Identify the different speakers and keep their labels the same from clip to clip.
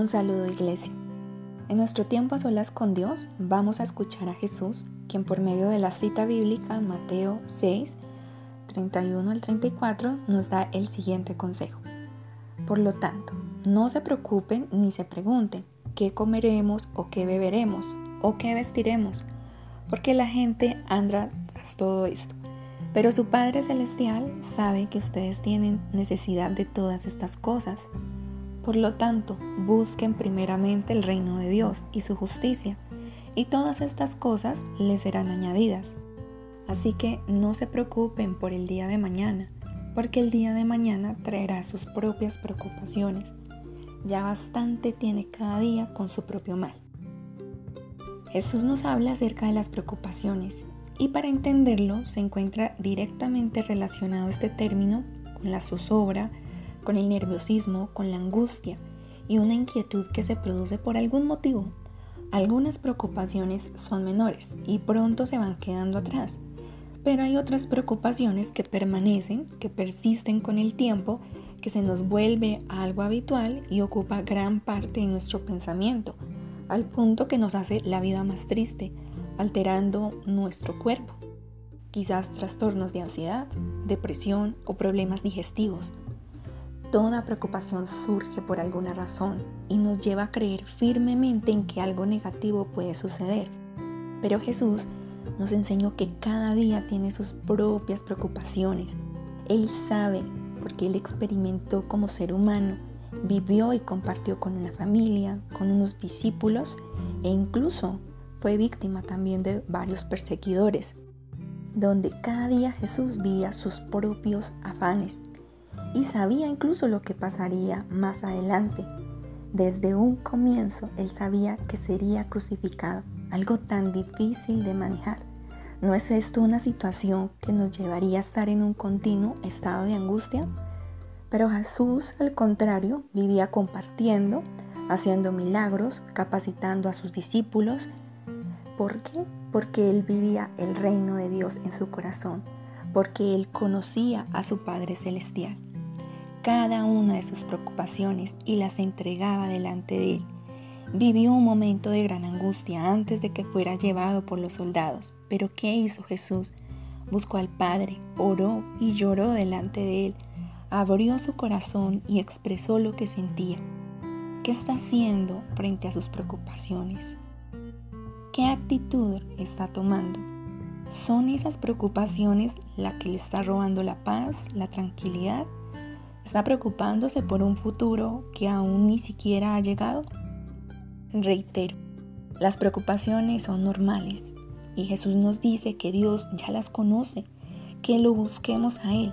Speaker 1: Un saludo iglesia. En nuestro tiempo a solas con Dios vamos a escuchar a Jesús, quien por medio de la cita bíblica Mateo 6, 31 al 34 nos da el siguiente consejo. Por lo tanto, no se preocupen ni se pregunten qué comeremos o qué beberemos o qué vestiremos, porque la gente anda tras todo esto. Pero su Padre Celestial sabe que ustedes tienen necesidad de todas estas cosas. Por lo tanto, busquen primeramente el reino de Dios y su justicia, y todas estas cosas les serán añadidas. Así que no se preocupen por el día de mañana, porque el día de mañana traerá sus propias preocupaciones. Ya bastante tiene cada día con su propio mal. Jesús nos habla acerca de las preocupaciones y para entenderlo se encuentra directamente relacionado este término con la zozobra, con el nerviosismo, con la angustia y una inquietud que se produce por algún motivo. Algunas preocupaciones son menores y pronto se van quedando atrás, pero hay otras preocupaciones que permanecen, que persisten con el tiempo, que se nos vuelve algo habitual y ocupa gran parte de nuestro pensamiento, al punto que nos hace la vida más triste, alterando nuestro cuerpo. Quizás trastornos de ansiedad, depresión o problemas digestivos. Toda preocupación surge por alguna razón y nos lleva a creer firmemente en que algo negativo puede suceder. Pero Jesús nos enseñó que cada día tiene sus propias preocupaciones. Él sabe, porque él experimentó como ser humano, vivió y compartió con una familia, con unos discípulos e incluso fue víctima también de varios perseguidores, donde cada día Jesús vivía sus propios afanes y sabía incluso lo que pasaría más adelante. Desde un comienzo él sabía que sería crucificado, algo tan difícil de manejar. ¿No es esto una situación que nos llevaría a estar en un continuo estado de angustia? Pero Jesús, al contrario, vivía compartiendo, haciendo milagros, capacitando a sus discípulos. ¿Por qué? Porque él vivía el reino de Dios en su corazón, porque él conocía a su Padre Celestial cada una de sus preocupaciones y las entregaba delante de él. Vivió un momento de gran angustia antes de que fuera llevado por los soldados. Pero ¿qué hizo Jesús? Buscó al Padre, oró y lloró delante de él. Abrió su corazón y expresó lo que sentía. ¿Qué está haciendo frente a sus preocupaciones? ¿Qué actitud está tomando? ¿Son esas preocupaciones la que le está robando la paz, la tranquilidad ¿Está preocupándose por un futuro que aún ni siquiera ha llegado? Reitero, las preocupaciones son normales y Jesús nos dice que Dios ya las conoce, que lo busquemos a Él.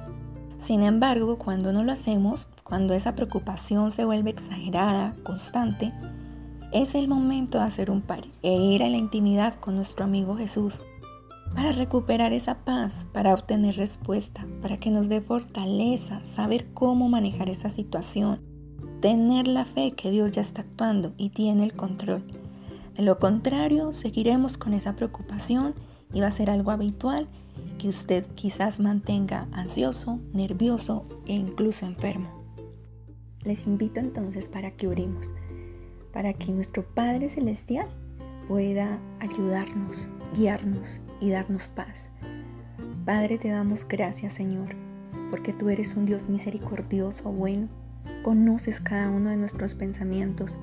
Speaker 1: Sin embargo, cuando no lo hacemos, cuando esa preocupación se vuelve exagerada, constante, es el momento de hacer un par e ir a la intimidad con nuestro amigo Jesús para recuperar esa paz, para obtener respuesta, para que nos dé fortaleza, saber cómo manejar esa situación, tener la fe que Dios ya está actuando y tiene el control. De lo contrario, seguiremos con esa preocupación y va a ser algo habitual que usted quizás mantenga ansioso, nervioso e incluso enfermo. Les invito entonces para que oremos, para que nuestro Padre Celestial pueda ayudarnos, guiarnos y darnos paz. Padre, te damos gracias, Señor, porque tú eres un Dios misericordioso, bueno, conoces cada uno de nuestros pensamientos,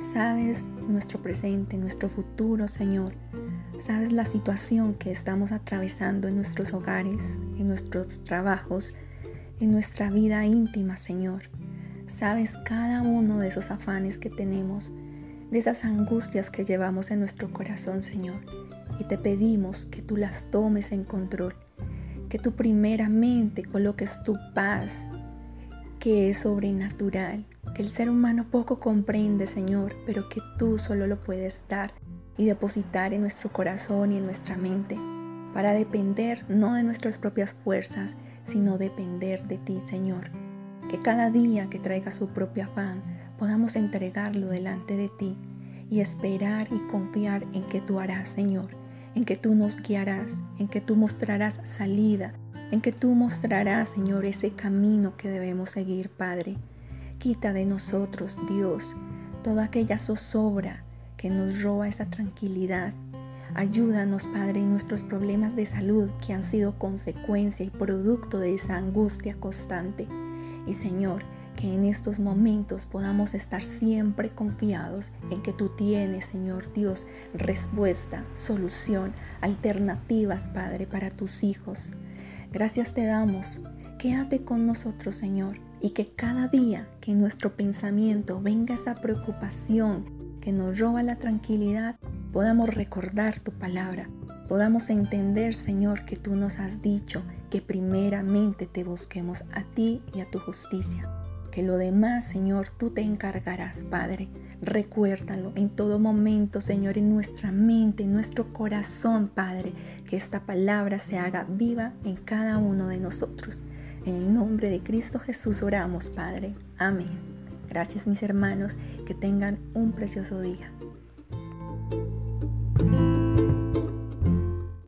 Speaker 1: sabes nuestro presente, nuestro futuro, Señor, sabes la situación que estamos atravesando en nuestros hogares, en nuestros trabajos, en nuestra vida íntima, Señor. Sabes cada uno de esos afanes que tenemos, de esas angustias que llevamos en nuestro corazón, Señor y te pedimos que tú las tomes en control, que tú primeramente coloques tu paz, que es sobrenatural, que el ser humano poco comprende, Señor, pero que tú solo lo puedes dar y depositar en nuestro corazón y en nuestra mente, para depender no de nuestras propias fuerzas, sino depender de ti, Señor. Que cada día que traiga su propio afán podamos entregarlo delante de ti y esperar y confiar en que tú harás, Señor en que tú nos guiarás, en que tú mostrarás salida, en que tú mostrarás, Señor, ese camino que debemos seguir, Padre. Quita de nosotros, Dios, toda aquella zozobra que nos roba esa tranquilidad. Ayúdanos, Padre, en nuestros problemas de salud que han sido consecuencia y producto de esa angustia constante. Y Señor, que en estos momentos podamos estar siempre confiados en que tú tienes, Señor Dios, respuesta, solución, alternativas, Padre, para tus hijos. Gracias te damos. Quédate con nosotros, Señor, y que cada día que en nuestro pensamiento venga esa preocupación, que nos roba la tranquilidad, podamos recordar tu palabra, podamos entender, Señor, que tú nos has dicho que primeramente te busquemos a ti y a tu justicia. Que lo demás, Señor, tú te encargarás, Padre. Recuérdalo en todo momento, Señor, en nuestra mente, en nuestro corazón, Padre. Que esta palabra se haga viva en cada uno de nosotros. En el nombre de Cristo Jesús oramos, Padre. Amén. Gracias mis hermanos, que tengan un precioso día.